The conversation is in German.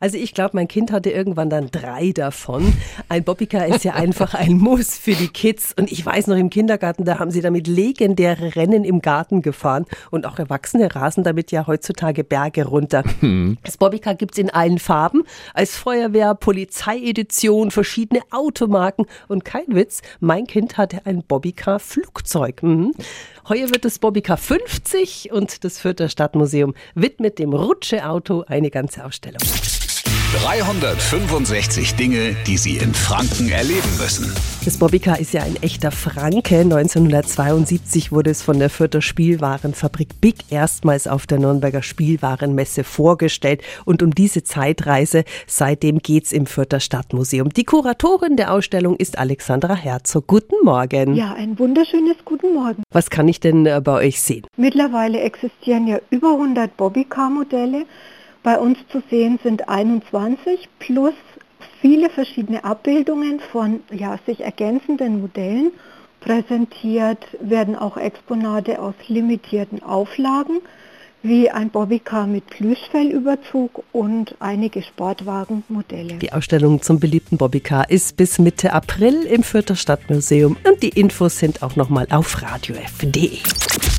Also ich glaube, mein Kind hatte irgendwann dann drei davon. Ein Bobbycar ist ja einfach ein Muss für die Kids. Und ich weiß noch im Kindergarten, da haben sie damit legendäre Rennen im Garten gefahren. Und auch Erwachsene rasen damit ja heutzutage Berge runter. Hm. Das Bobbycar gibt's in allen Farben. Als Feuerwehr, Polizeiedition, verschiedene Automarken. Und kein Witz, mein Kind hatte ein Bobbycar-Flugzeug. Mhm. Heuer wird das Bobbycar 50 und das Fürther Stadtmuseum widmet dem Rutscheauto eine ganze Ausstellung. 365 Dinge, die Sie in Franken erleben müssen. Das Bobbycar ist ja ein echter Franke. 1972 wurde es von der Fürther Spielwarenfabrik Big erstmals auf der Nürnberger Spielwarenmesse vorgestellt. Und um diese Zeitreise seitdem geht's im Fürther Stadtmuseum. Die Kuratorin der Ausstellung ist Alexandra Herzog. Guten Morgen. Ja, ein wunderschönes Guten Morgen. Was kann ich denn äh, bei euch sehen? Mittlerweile existieren ja über 100 Bobbycar-Modelle. Bei uns zu sehen sind 21 plus viele verschiedene Abbildungen von ja, sich ergänzenden Modellen. Präsentiert werden auch Exponate aus limitierten Auflagen wie ein Bobbycar mit Plüschfellüberzug und einige Sportwagenmodelle. Die Ausstellung zum beliebten Bobbycar ist bis Mitte April im Fürther Stadtmuseum und die Infos sind auch nochmal auf radiof.de.